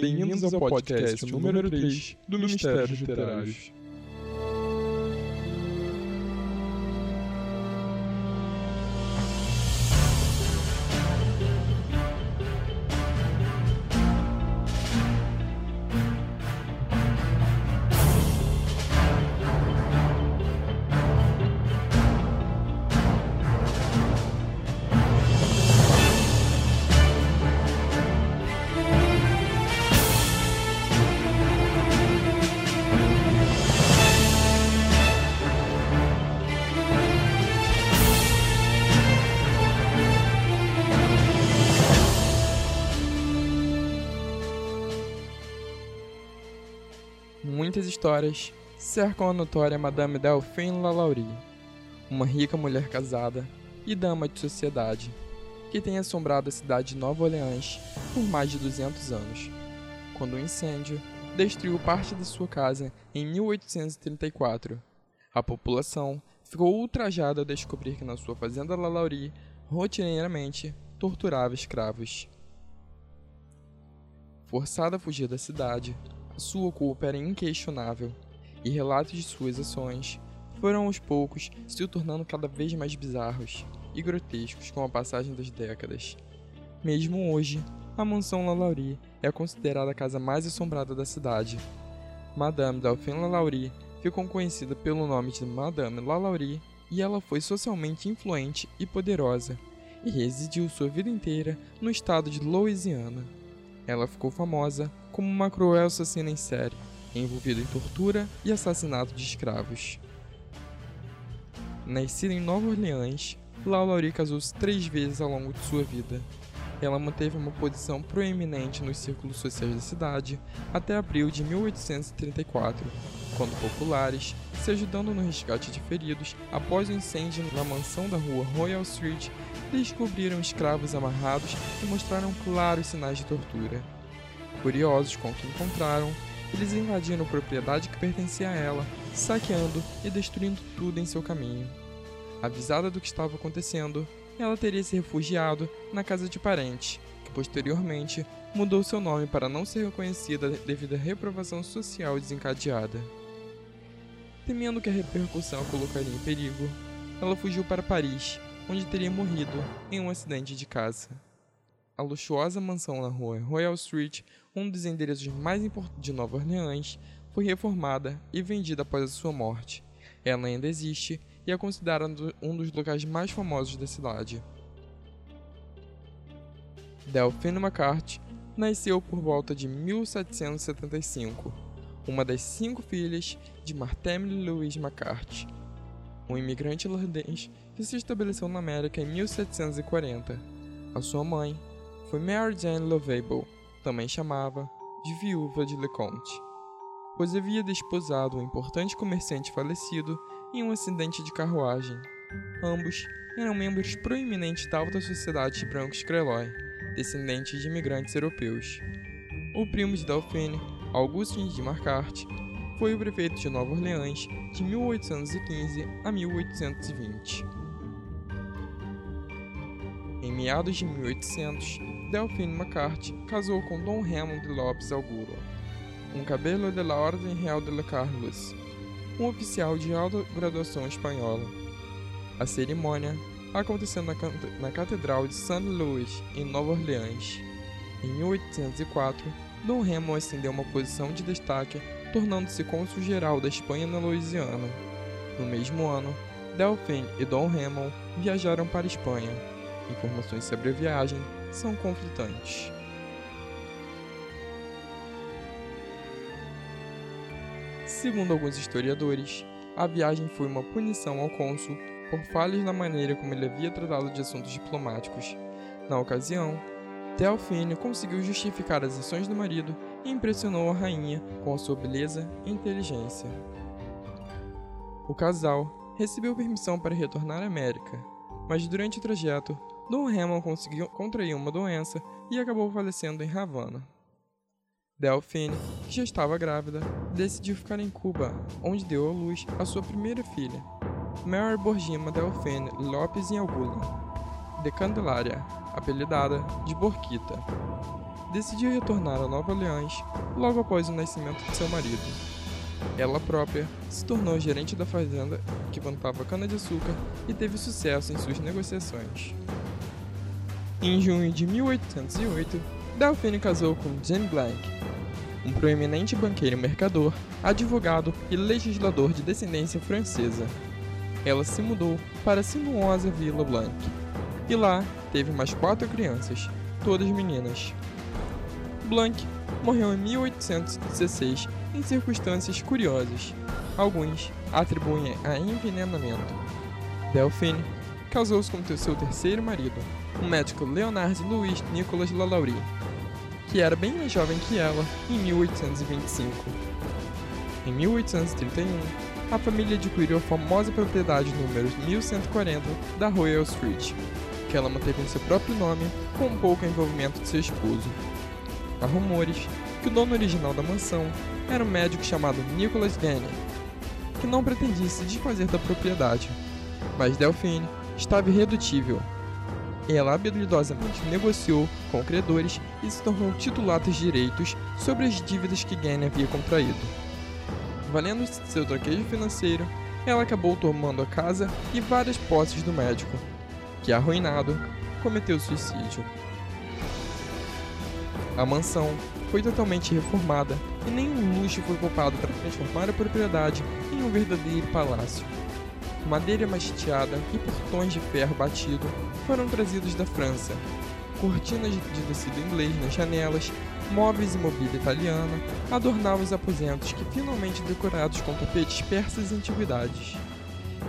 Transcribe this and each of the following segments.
Bem-vindos ao podcast número 3 do Mistérios Literários. Muitas histórias cercam a notória Madame Delphine Lalaurie, uma rica mulher casada e dama de sociedade, que tem assombrado a cidade de Nova Orleans por mais de 200 anos, quando um incêndio destruiu parte de sua casa em 1834. A população ficou ultrajada ao descobrir que na sua fazenda Lalaurie, rotineiramente, torturava escravos. Forçada a fugir da cidade, sua culpa era inquestionável, e relatos de suas ações foram aos poucos se tornando cada vez mais bizarros e grotescos com a passagem das décadas. Mesmo hoje, a mansão Lalaurie é considerada a casa mais assombrada da cidade. Madame Delphine Lalaurie ficou conhecida pelo nome de Madame Lalaurie e ela foi socialmente influente e poderosa, e residiu sua vida inteira no estado de Louisiana. Ela ficou famosa como uma cruel assassina em série, envolvida em tortura e assassinato de escravos. Nascida em Nova Orleans, Laurie casou-se três vezes ao longo de sua vida. Ela manteve uma posição proeminente nos círculos sociais da cidade até abril de 1834, quando populares, se ajudando no resgate de feridos após o incêndio na mansão da rua Royal Street, descobriram escravos amarrados e mostraram claros sinais de tortura. Curiosos com o que encontraram, eles invadiram a propriedade que pertencia a ela, saqueando e destruindo tudo em seu caminho. Avisada do que estava acontecendo, ela teria se refugiado na casa de parentes, que posteriormente mudou seu nome para não ser reconhecida devido à reprovação social desencadeada. Temendo que a repercussão a colocaria em perigo, ela fugiu para Paris, onde teria morrido em um acidente de casa. A luxuosa mansão na rua Royal Street, um dos endereços mais importantes de Nova Orleans, foi reformada e vendida após a sua morte. Ela ainda existe e é considerada um dos locais mais famosos da cidade. Delphine McCarthy nasceu por volta de 1775, uma das cinco filhas de Martin Louise McCarthy, um imigrante irlandês que se estabeleceu na América em 1740. A sua mãe foi Mary Jane Lovable, também chamava de viúva de Leconte, pois havia desposado um importante comerciante falecido em um acidente de carruagem. Ambos eram membros proeminentes da alta sociedade de brancos Creloy, descendentes de imigrantes europeus. O primo de Delphine, Augustin de Marcart, foi o prefeito de Nova Orleans de 1815 a 1820. Meados de 1800, Delphine McCarthy casou com Dom Raymond Lopes Auguro, um cabelo de la Ordem Real de la Carlos, um oficial de alta graduação espanhola. A cerimônia aconteceu na, na Catedral de St. Louis, em Nova Orleans. Em 1804, Dom Raymond ascendeu uma posição de destaque, tornando-se cônsul-geral da Espanha na Louisiana. No mesmo ano, Delphine e Dom Raymond viajaram para a Espanha. Informações sobre a viagem são conflitantes. Segundo alguns historiadores, a viagem foi uma punição ao cônsul por falhas na maneira como ele havia tratado de assuntos diplomáticos. Na ocasião, Delphine conseguiu justificar as ações do marido e impressionou a rainha com a sua beleza e inteligência. O casal recebeu permissão para retornar à América, mas durante o trajeto, Dom Ramon conseguiu contrair uma doença e acabou falecendo em Havana. Delphine, que já estava grávida, decidiu ficar em Cuba, onde deu à luz a sua primeira filha, Mary Borgima Delphine Lopes em de Candelária, apelidada de Borquita. decidiu retornar a Nova Orleans logo após o nascimento de seu marido. Ela própria se tornou gerente da fazenda que plantava cana-de-açúcar e teve sucesso em suas negociações. Em junho de 1808, Delphine casou com Jane Blank, um proeminente banqueiro mercador, advogado e legislador de descendência francesa. Ela se mudou para a sinuosa Vila Blanc e lá teve mais quatro crianças, todas meninas. Blanc morreu em 1816 em circunstâncias curiosas. Alguns atribuem a envenenamento. Delphine casou-se com seu terceiro marido, o médico Leonard Louis Nicolas Lalaurie, que era bem mais jovem que ela, em 1825. Em 1831, a família adquiriu a famosa propriedade número 1140 da Royal Street, que ela manteve em seu próprio nome com pouco envolvimento de seu esposo. Há rumores que o dono original da mansão era um médico chamado Nicholas Gannon, que não pretendia se desfazer da propriedade, mas Delphine estava irredutível. Ela habilidosamente negociou com credores e se tornou titular dos direitos sobre as dívidas que Gannon havia contraído. Valendo seu traquejo financeiro, ela acabou tomando a casa e várias posses do médico, que, arruinado, cometeu suicídio. A mansão foi totalmente reformada e nenhum luxo foi poupado para transformar a propriedade em um verdadeiro palácio. Madeira macheteada e portões de ferro batido foram trazidos da França. Cortinas de tecido inglês nas janelas, móveis e mobília italiana adornavam os aposentos que finalmente decorados com tapetes persas e antiguidades.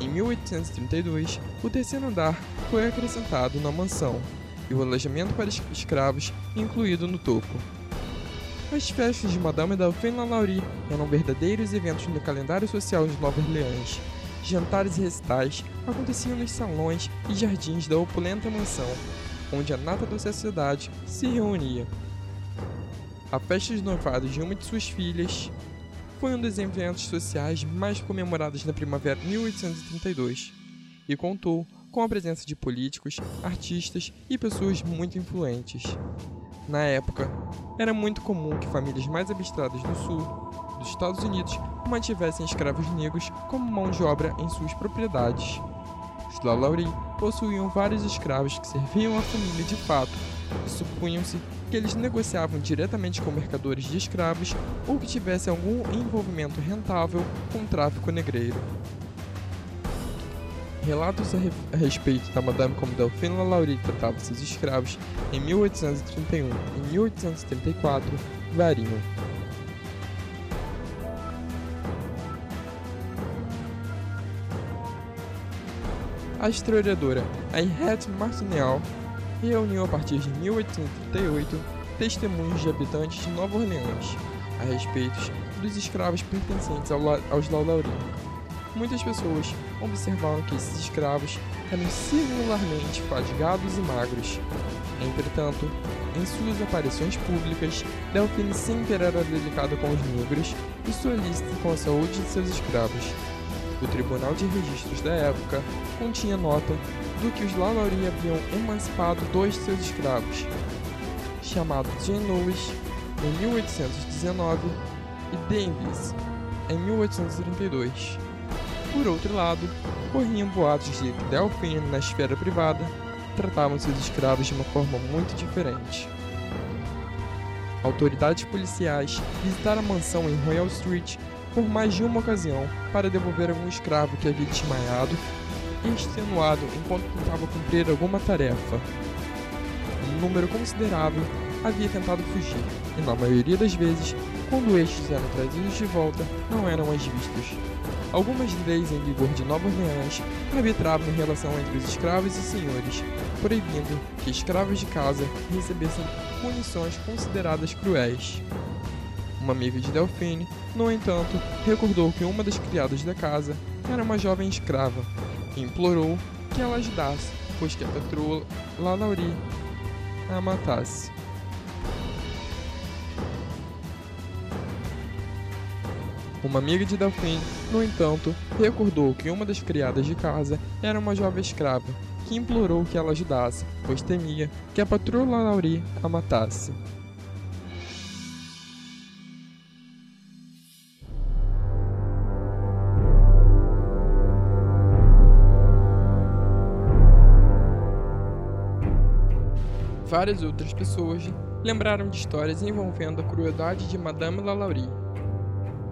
Em 1832, o terceiro andar foi acrescentado na mansão e o alojamento para escravos incluído no topo. As festas de Madame Dauphine Lalaurie eram verdadeiros eventos no calendário social de Nova Orleans. Jantares e recitais aconteciam nos salões e jardins da opulenta mansão, onde a nata da sociedade se reunia. A festa de noivado de uma de suas filhas foi um dos eventos sociais mais comemorados na primavera de 1832 e contou com a presença de políticos, artistas e pessoas muito influentes. Na época, era muito comum que famílias mais abstradas do sul dos Estados Unidos mantivessem escravos negros como mão de obra em suas propriedades. Os Lalaurie possuíam vários escravos que serviam à família de fato, e supunham-se que eles negociavam diretamente com mercadores de escravos ou que tivessem algum envolvimento rentável com o tráfico negreiro. Relatos a, a respeito da Madame como Delphine Lalaurie tratava seus escravos em 1831 e 1834 variam. A historiadora Henriette Martineau reuniu a partir de 1838 testemunhos de habitantes de Nova Orleans a respeito dos escravos pertencentes aos Lalaurie muitas pessoas observaram que esses escravos eram singularmente fadigados e magros. Entretanto, em suas aparições públicas, Delphine sempre era delicada com os negros e solícita com a saúde de seus escravos. O Tribunal de Registros da época continha nota do que os Lalaurie haviam emancipado dois de seus escravos, chamados Jean Louis em 1819 e Davis em 1832. Por outro lado, corriam boatos de que Delphine, na esfera privada, tratavam seus escravos de uma forma muito diferente. Autoridades policiais visitaram a mansão em Royal Street por mais de uma ocasião para devolver algum escravo que havia desmaiado e extenuado enquanto tentava cumprir alguma tarefa. Um número considerável havia tentado fugir, e na maioria das vezes, quando estes eram trazidos de volta, não eram mais vistos. Algumas leis em vigor de Nova Orleans arbitravam em relação entre os escravos e senhores, proibindo que escravos de casa recebessem punições consideradas cruéis. Uma amiga de Delphine, no entanto, recordou que uma das criadas da casa era uma jovem escrava e implorou que ela ajudasse, pois que a patroa Lalaurie a matasse. Uma amiga de Delphine, no entanto, recordou que uma das criadas de casa era uma jovem escrava, que implorou que ela ajudasse, pois temia que a patroa Laurie a matasse. Várias outras pessoas lembraram de histórias envolvendo a crueldade de Madame Lalaurie.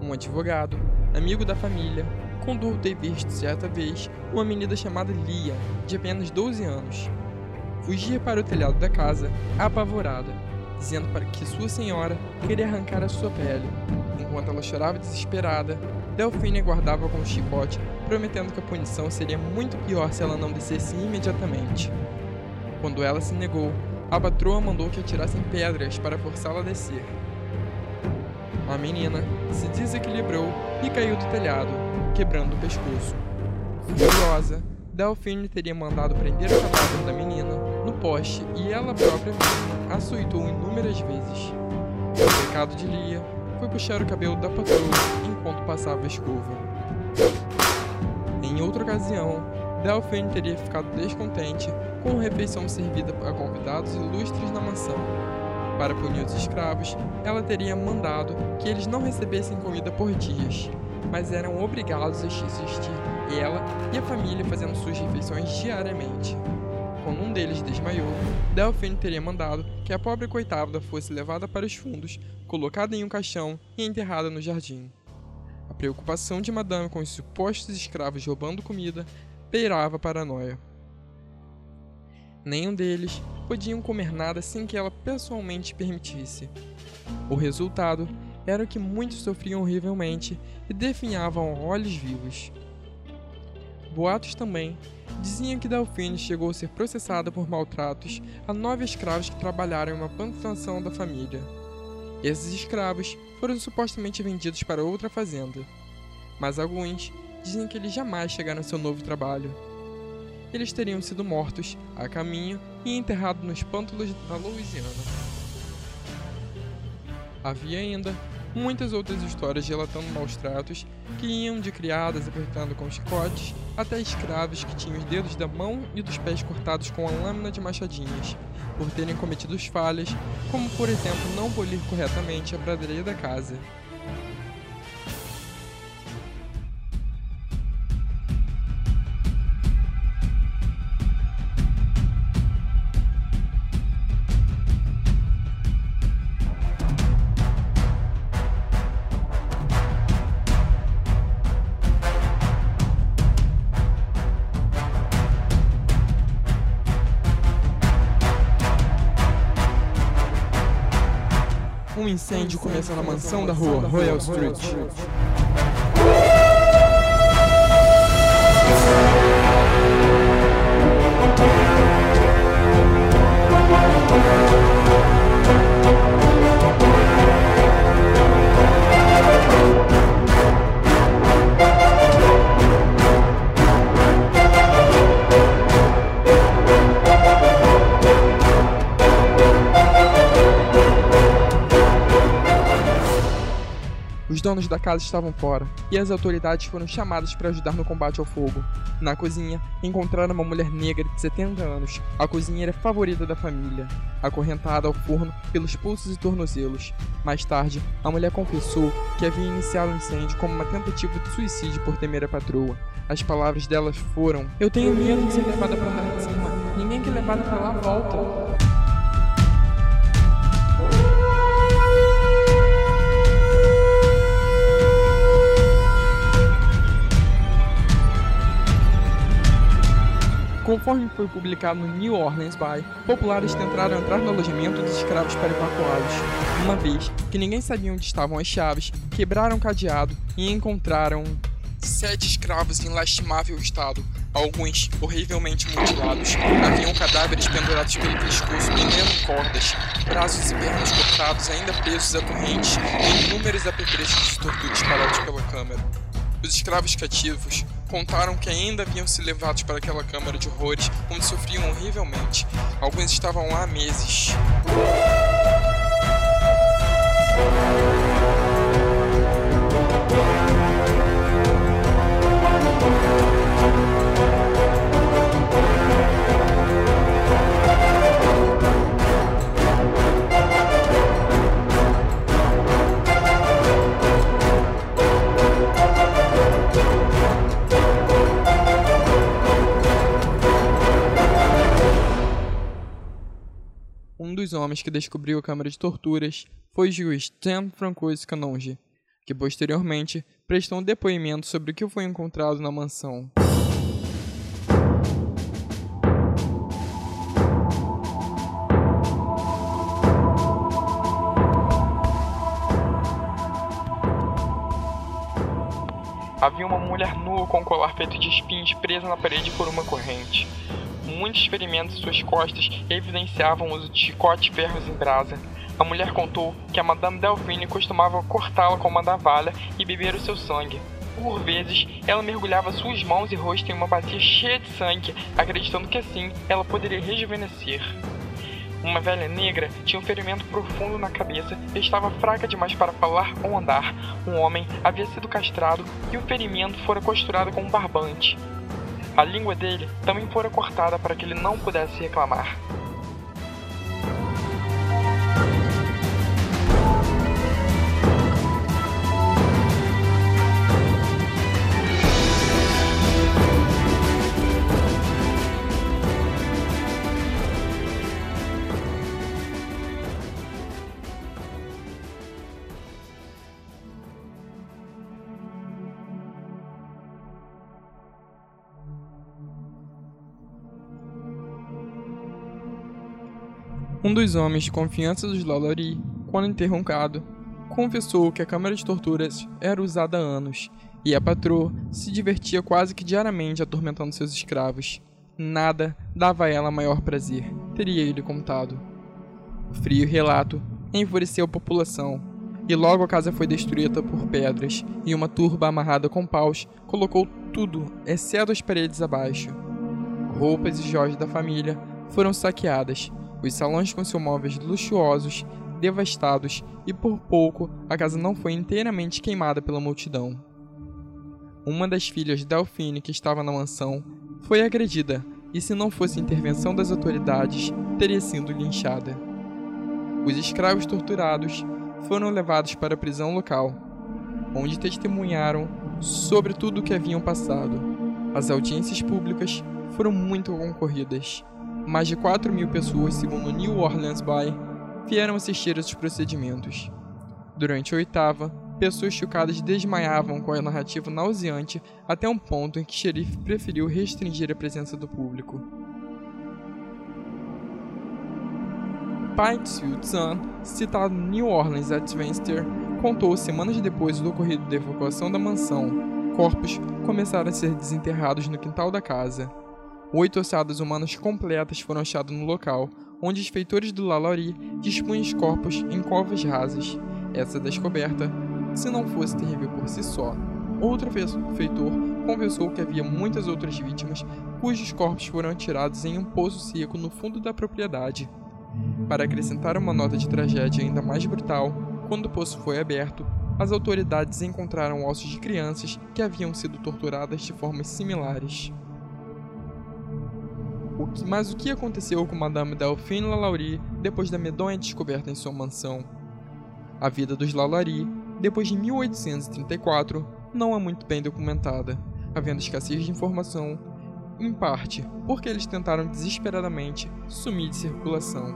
Um advogado, amigo da família, contou ter visto certa vez uma menina chamada Lia, de apenas 12 anos. Fugia para o telhado da casa, apavorada, dizendo para que sua senhora queria arrancar a sua pele. Enquanto ela chorava desesperada, Delfine aguardava com o chicote, prometendo que a punição seria muito pior se ela não descesse imediatamente. Quando ela se negou, a patroa mandou que atirassem pedras para forçá-la a descer. A menina se desequilibrou e caiu do telhado, quebrando o pescoço. Furiosa, Delphine teria mandado prender o cadáver da menina no poste e ela própria mesma açoitou inúmeras vezes. O pecado de Lia foi puxar o cabelo da patroa enquanto passava a escova. Em outra ocasião, Delphine teria ficado descontente com a refeição servida a convidados ilustres na mansão. Para punir os escravos, ela teria mandado que eles não recebessem comida por dias, mas eram obrigados a assistir ela e a família fazendo suas refeições diariamente. Quando um deles desmaiou, Delphine teria mandado que a pobre coitada fosse levada para os fundos, colocada em um caixão e enterrada no jardim. A preocupação de Madame com os supostos escravos roubando comida beirava paranoia. Nenhum deles podiam comer nada sem que ela pessoalmente permitisse. O resultado era que muitos sofriam horrivelmente e definhavam olhos vivos. Boatos também diziam que Delfine chegou a ser processada por maltratos a nove escravos que trabalharam em uma plantação da família. Esses escravos foram supostamente vendidos para outra fazenda, mas alguns dizem que eles jamais chegaram ao seu novo trabalho. Eles teriam sido mortos a caminho e enterrados nos pântanos da Louisiana. Havia ainda muitas outras histórias relatando maus tratos que iam de criadas apertando com chicotes até escravos que tinham os dedos da mão e dos pés cortados com a lâmina de machadinhas, por terem cometido falhas, como por exemplo não polir corretamente a pradeira da casa. Um incêndio começa na mansão da rua Royal Street. Donos da casa estavam fora, e as autoridades foram chamadas para ajudar no combate ao fogo. Na cozinha, encontraram uma mulher negra de 70 anos, a cozinheira favorita da família, acorrentada ao forno pelos pulsos e tornozelos. Mais tarde, a mulher confessou que havia iniciado o incêndio como uma tentativa de suicídio por temer a patroa. As palavras delas foram: Eu tenho medo de ser levada para lá de cima. Ninguém que é levada para lá volta. Conforme foi publicado no New Orleans By, populares tentaram entrar no alojamento dos escravos para evacuá-los. Uma vez que ninguém sabia onde estavam as chaves, quebraram o cadeado e encontraram sete escravos em lastimável estado, alguns horrivelmente mutilados. Haviam cadáveres pendurados pelo pescoço, pendendo cordas, braços e pernas cortados, ainda presos a correntes, e inúmeros apetrechos de tortura espalhados pela câmara. Os escravos cativos contaram que ainda haviam se levados para aquela câmara de horrores, onde sofriam horrivelmente. Alguns estavam lá há meses. Homens que descobriu a câmara de torturas foi o juiz Jean Francois Canonge, que posteriormente prestou um depoimento sobre o que foi encontrado na mansão. Havia uma mulher nua com um colar feito de espinhos presa na parede por uma corrente. Muitos ferimentos em suas costas evidenciavam o uso de chicotes ferros em brasa. A mulher contou que a Madame Delphine costumava cortá-la com uma navalha e beber o seu sangue. Por vezes, ela mergulhava suas mãos e rosto em uma bacia cheia de sangue, acreditando que assim ela poderia rejuvenescer. Uma velha negra tinha um ferimento profundo na cabeça e estava fraca demais para falar ou andar. Um homem havia sido castrado e o ferimento fora costurado com um barbante. A língua dele também fora cortada para que ele não pudesse reclamar. Um dos homens de confiança dos Lalaurie, quando interroncado, confessou que a câmara de torturas era usada há anos e a patroa se divertia quase que diariamente atormentando seus escravos. Nada dava a ela maior prazer, teria ele contado. O frio relato enfureceu a população, e logo a casa foi destruída por pedras, e uma turba amarrada com paus colocou tudo, exceto as paredes abaixo. Roupas e joias da família foram saqueadas, os salões com seus móveis luxuosos, devastados e por pouco a casa não foi inteiramente queimada pela multidão. Uma das filhas de Delphine, que estava na mansão, foi agredida e, se não fosse intervenção das autoridades, teria sido linchada. Os escravos torturados foram levados para a prisão local, onde testemunharam sobre tudo o que haviam passado. As audiências públicas foram muito concorridas mais de 4 mil pessoas, segundo o New Orleans By, vieram assistir esses procedimentos. Durante a oitava, pessoas chocadas desmaiavam com a narrativa nauseante até um ponto em que o xerife preferiu restringir a presença do público. Pittsfield Sun, citado no New Orleans Adventure, contou semanas depois do ocorrido da evacuação da mansão, corpos começaram a ser desenterrados no quintal da casa. Oito ossadas humanas completas foram achadas no local, onde os feitores do Lalaurie dispunham os corpos em covas rasas. Essa descoberta, se não fosse terrível por si só, outro feitor confessou que havia muitas outras vítimas cujos corpos foram atirados em um poço seco no fundo da propriedade. Para acrescentar uma nota de tragédia ainda mais brutal, quando o poço foi aberto, as autoridades encontraram ossos de crianças que haviam sido torturadas de formas similares. O que, mas o que aconteceu com Madame Delphine Lalaurie depois da medonha descoberta em sua mansão? A vida dos Lalaurie, depois de 1834, não é muito bem documentada, havendo escassez de informação, em parte porque eles tentaram desesperadamente sumir de circulação.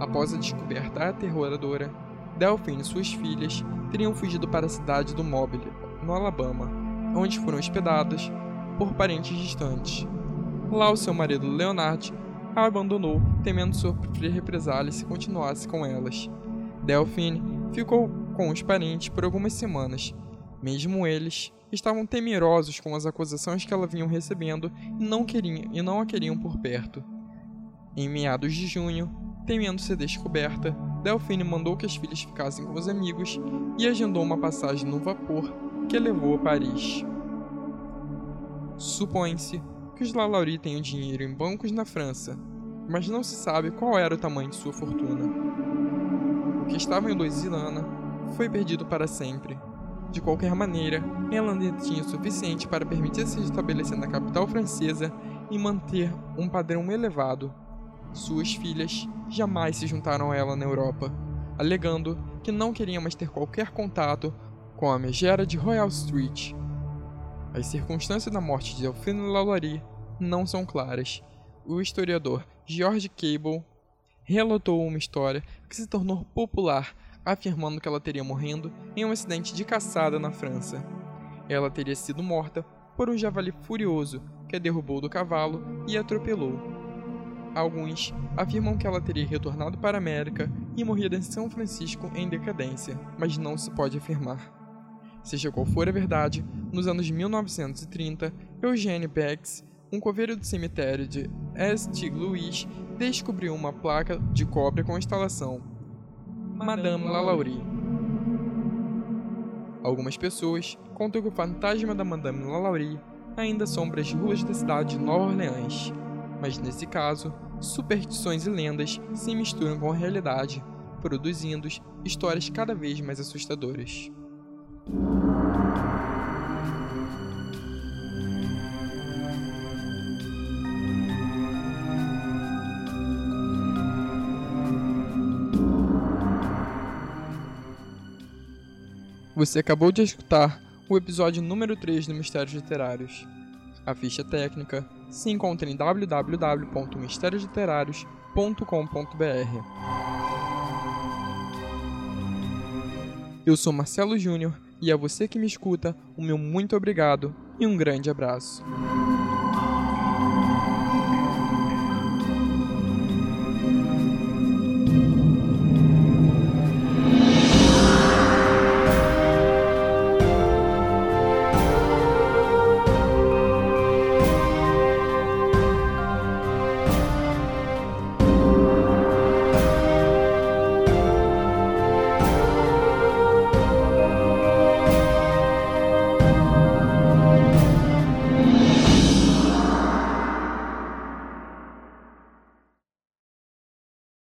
Após a descoberta aterroradora, Delphine e suas filhas teriam fugido para a cidade do Mobile, no Alabama, onde foram hospedadas por parentes distantes. Lá, o seu marido Leonard a abandonou, temendo sofrer represálias se continuasse com elas. Delphine ficou com os parentes por algumas semanas. Mesmo eles estavam temerosos com as acusações que ela vinham recebendo e não, queriam, e não a queriam por perto. Em meados de junho, temendo ser descoberta, Delphine mandou que as filhas ficassem com os amigos e agendou uma passagem no vapor que a levou a Paris. Supõe-se os Lalaurie tenham dinheiro em bancos na França, mas não se sabe qual era o tamanho de sua fortuna. O que estava em Louisiana foi perdido para sempre. De qualquer maneira, ela tinha o suficiente para permitir se estabelecer na capital francesa e manter um padrão elevado. Suas filhas jamais se juntaram a ela na Europa, alegando que não queriam mais ter qualquer contato com a megera de Royal Street. As circunstâncias da morte de Delphine Lalaurie não são claras. O historiador George Cable relatou uma história que se tornou popular, afirmando que ela teria morrendo em um acidente de caçada na França. Ela teria sido morta por um javali furioso que a derrubou do cavalo e atropelou. Alguns afirmam que ela teria retornado para a América e morrido em São Francisco em decadência, mas não se pode afirmar. Seja qual for a verdade, nos anos 1930, Eugene Bex, um coveiro do cemitério de St. Louis, descobriu uma placa de cobre com a instalação Madame Lalaurie. Algumas pessoas contam que o fantasma da Madame Lalaurie ainda assombra as ruas da cidade de Nova Orleans, mas nesse caso, superstições e lendas se misturam com a realidade, produzindo histórias cada vez mais assustadoras. Você acabou de escutar o episódio número 3 do Mistérios Literários. A ficha técnica se encontra em www.mistériosliterários.com.br. Eu sou Marcelo Júnior e a você que me escuta, o meu muito obrigado e um grande abraço.